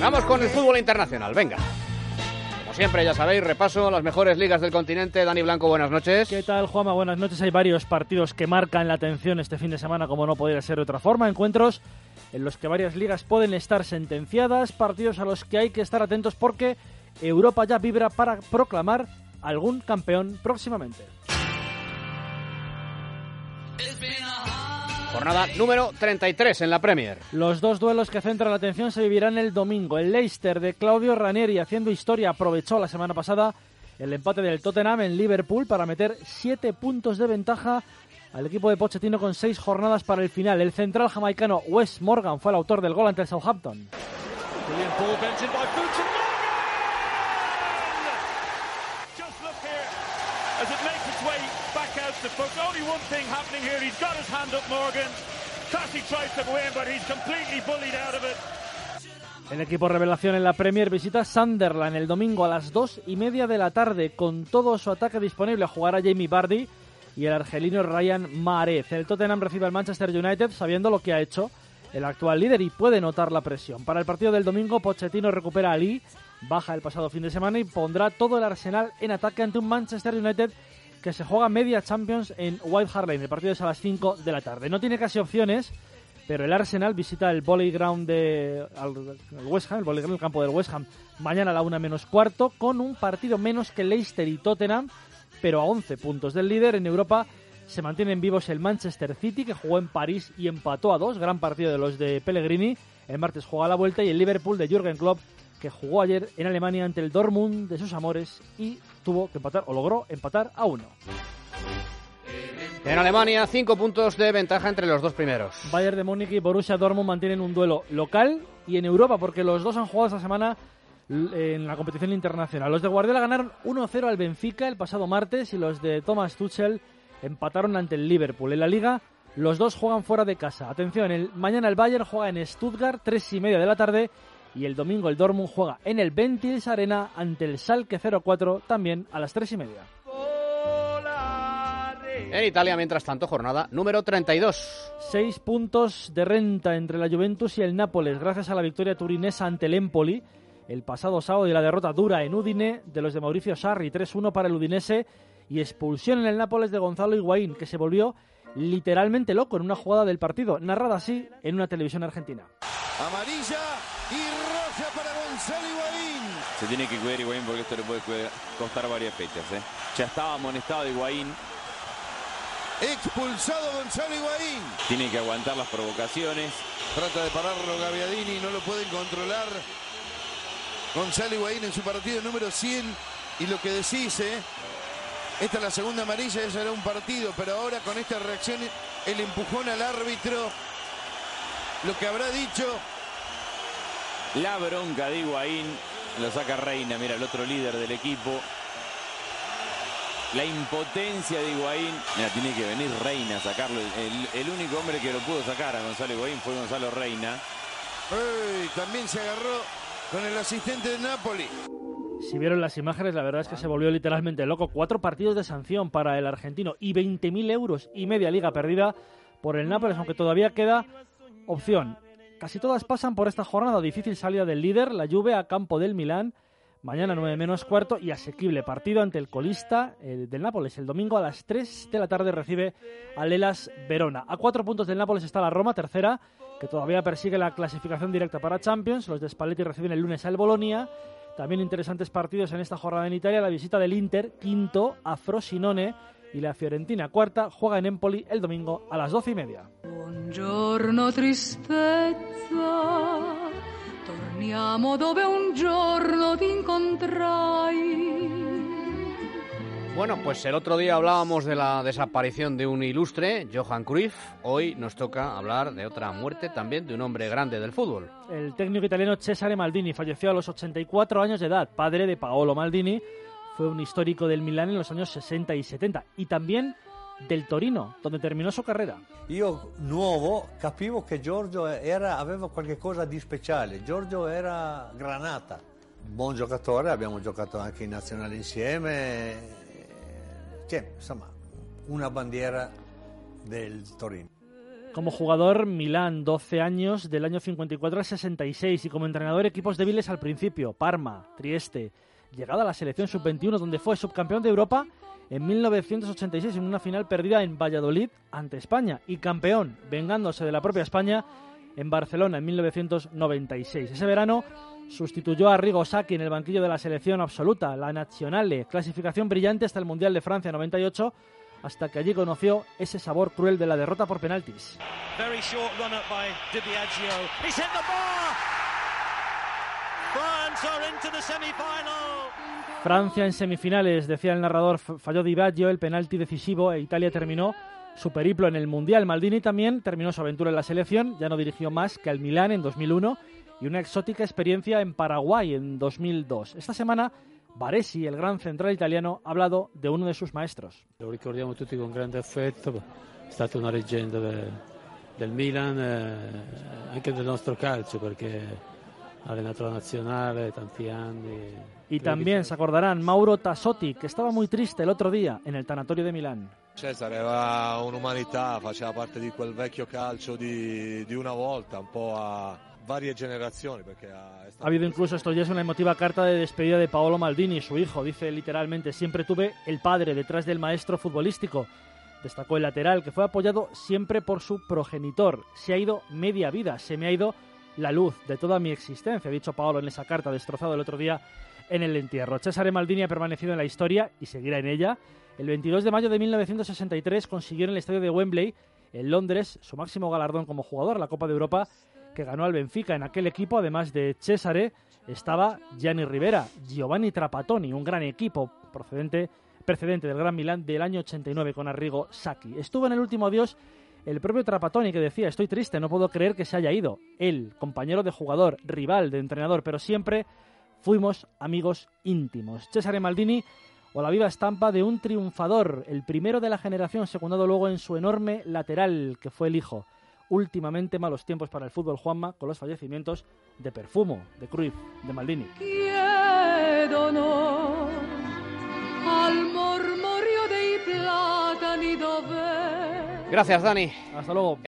Vamos con el fútbol internacional, venga. Como siempre, ya sabéis, repaso las mejores ligas del continente. Dani Blanco, buenas noches. ¿Qué tal, Juanma? Buenas noches. Hay varios partidos que marcan la atención este fin de semana, como no podría ser de otra forma. Encuentros en los que varias ligas pueden estar sentenciadas, partidos a los que hay que estar atentos porque Europa ya vibra para proclamar algún campeón próximamente. Jornada número 33 en la Premier. Los dos duelos que centran la atención se vivirán el domingo. El Leicester de Claudio Ranieri haciendo historia aprovechó la semana pasada el empate del Tottenham en Liverpool para meter siete puntos de ventaja al equipo de Pochettino con seis jornadas para el final. El central jamaicano Wes Morgan fue el autor del gol ante el Southampton. El equipo revelación en la Premier visita Sunderland el domingo a las dos y media de la tarde con todo su ataque disponible. Jugará Jamie Vardy y el argelino Ryan Mahrez. El Tottenham recibe al Manchester United sabiendo lo que ha hecho el actual líder y puede notar la presión. Para el partido del domingo, Pochettino recupera a Lee, baja el pasado fin de semana y pondrá todo el arsenal en ataque ante un Manchester United que se juega media Champions en White Hart Lane. El partido es a las 5 de la tarde. No tiene casi opciones, pero el Arsenal visita el Volley Ground de el West Ham, el el campo del West Ham, mañana a la una menos cuarto, con un partido menos que Leicester y Tottenham, pero a 11 puntos del líder. En Europa se mantienen vivos el Manchester City, que jugó en París y empató a dos, gran partido de los de Pellegrini. El martes juega la vuelta y el Liverpool de Jürgen Klopp, que jugó ayer en Alemania ante el Dortmund de sus amores y tuvo que empatar, o logró empatar a uno. En Alemania, cinco puntos de ventaja entre los dos primeros. Bayern de Múnich y Borussia Dortmund mantienen un duelo local y en Europa, porque los dos han jugado esta semana en la competición internacional. Los de Guardiola ganaron 1-0 al Benfica el pasado martes y los de Thomas Tuchel empataron ante el Liverpool. En la liga, los dos juegan fuera de casa. Atención, el, mañana el Bayern juega en Stuttgart, tres y media de la tarde, y el domingo el Dortmund juega en el Ventils Arena ante el Schalke 04 también a las tres y media. En Italia, mientras tanto, jornada número 32. Seis puntos de renta entre la Juventus y el Nápoles gracias a la victoria turinesa ante el Empoli el pasado sábado y la derrota dura en Udine de los de Mauricio Sarri 3-1 para el Udinese y expulsión en el Nápoles de Gonzalo Higuaín que se volvió literalmente loco en una jugada del partido, narrada así en una televisión argentina. Amarilla y Gonzalo Higuaín. Se tiene que cuidar Higuaín porque esto le puede costar varias fechas. ¿eh? Ya estaba amonestado Higuaín. Expulsado Gonzalo Higuaín. Tiene que aguantar las provocaciones. Trata de pararlo Gaviadini, no lo pueden controlar. Gonzalo Higuaín en su partido número 100. Y lo que decís, ¿eh? Esta es la segunda amarilla, ese era un partido, pero ahora con esta reacción, el empujón al árbitro, lo que habrá dicho. La bronca de Higuaín, lo saca Reina, mira, el otro líder del equipo. La impotencia de Higuaín, mira, tiene que venir Reina a sacarlo. El, el único hombre que lo pudo sacar a Gonzalo Higuaín fue Gonzalo Reina. Ey, también se agarró con el asistente de Napoli. Si vieron las imágenes, la verdad es que se volvió literalmente loco. Cuatro partidos de sanción para el argentino y 20.000 euros y media liga perdida por el Nápoles, aunque todavía queda opción. Casi todas pasan por esta jornada. Difícil salida del líder, la Juve a campo del Milán. Mañana 9 menos cuarto y asequible partido ante el colista el del Nápoles. El domingo a las 3 de la tarde recibe al Elas Verona. A cuatro puntos del Nápoles está la Roma, tercera, que todavía persigue la clasificación directa para Champions. Los de Spalletti reciben el lunes al Bolonia. También interesantes partidos en esta jornada en Italia. La visita del Inter, quinto, a Frosinone. Y la Fiorentina, cuarta, juega en Empoli el domingo a las doce y media. Buongiorno tristezza, torniamo dove un giorno ti incontrai. Bueno, pues el otro día hablábamos de la desaparición de un ilustre, Johan Cruyff. Hoy nos toca hablar de otra muerte también de un hombre grande del fútbol. El técnico italiano Cesare Maldini falleció a los 84 años de edad, padre de Paolo Maldini. Fue un histórico del Milán en los años 60 y 70 y también del Torino, donde terminó su carrera. Io nuovo capivo che Giorgio era, aveva qualche cosa di speciale. Giorgio era granata. Buon giocatore, abbiamo giocato anche in nazionale insieme. Cioè, insomma, una bandiera del Torino. Como jugador, Milán, 12 años, del año 54 al 66, y como entrenador, equipos débiles al principio, Parma, Trieste. Llegada a la selección sub-21, donde fue subcampeón de Europa en 1986 en una final perdida en Valladolid ante España, y campeón, vengándose de la propia España, en Barcelona en 1996. Ese verano sustituyó a Rigo Sacchi en el banquillo de la selección absoluta, la Nazionale, clasificación brillante hasta el Mundial de Francia 98 hasta que allí conoció ese sabor cruel de la derrota por penaltis. Francia en semifinales, decía el narrador, falló Di Baggio el penalti decisivo e Italia terminó su periplo en el Mundial. Maldini también terminó su aventura en la selección, ya no dirigió más que al Milán en 2001 y una exótica experiencia en Paraguay en 2002. Esta semana Baresi, el gran central italiano, ha hablado de uno de sus maestros. Lo ricordiamo tutti con grande affetto, è stata una leggenda de, del Milan, eh, anche del nostro calcio, perché la nazionale tanti anni. Y también se acordarán Mauro Tassotti, que estaba muy triste el otro día en el tanatorio de Milán. Cesare aveva un'umanità, faceva parte di quel vecchio calcio di, di una volta, un po' a varias generaciones. Porque ha, ha habido incluso estos días una emotiva carta de despedida de Paolo Maldini, su hijo. Dice literalmente, siempre tuve el padre detrás del maestro futbolístico. Destacó el lateral, que fue apoyado siempre por su progenitor. Se ha ido media vida, se me ha ido la luz de toda mi existencia, ha dicho Paolo en esa carta destrozado el otro día en el entierro. Cesare Maldini ha permanecido en la historia y seguirá en ella. El 22 de mayo de 1963 consiguió en el estadio de Wembley, en Londres, su máximo galardón como jugador, la Copa de Europa, que ganó al Benfica. En aquel equipo, además de Cesare, estaba Gianni Rivera, Giovanni Trapattoni, un gran equipo procedente, precedente del Gran Milán del año 89 con Arrigo Sacchi. Estuvo en el último adiós el propio Trapattoni que decía, estoy triste, no puedo creer que se haya ido. Él, compañero de jugador, rival de entrenador, pero siempre fuimos amigos íntimos. Cesare Maldini o la viva estampa de un triunfador, el primero de la generación, secundado luego en su enorme lateral, que fue el hijo. Últimamente malos tiempos para el fútbol Juanma con los fallecimientos de Perfumo, de Cruyff, de Maldini. Gracias, Dani. Hasta luego.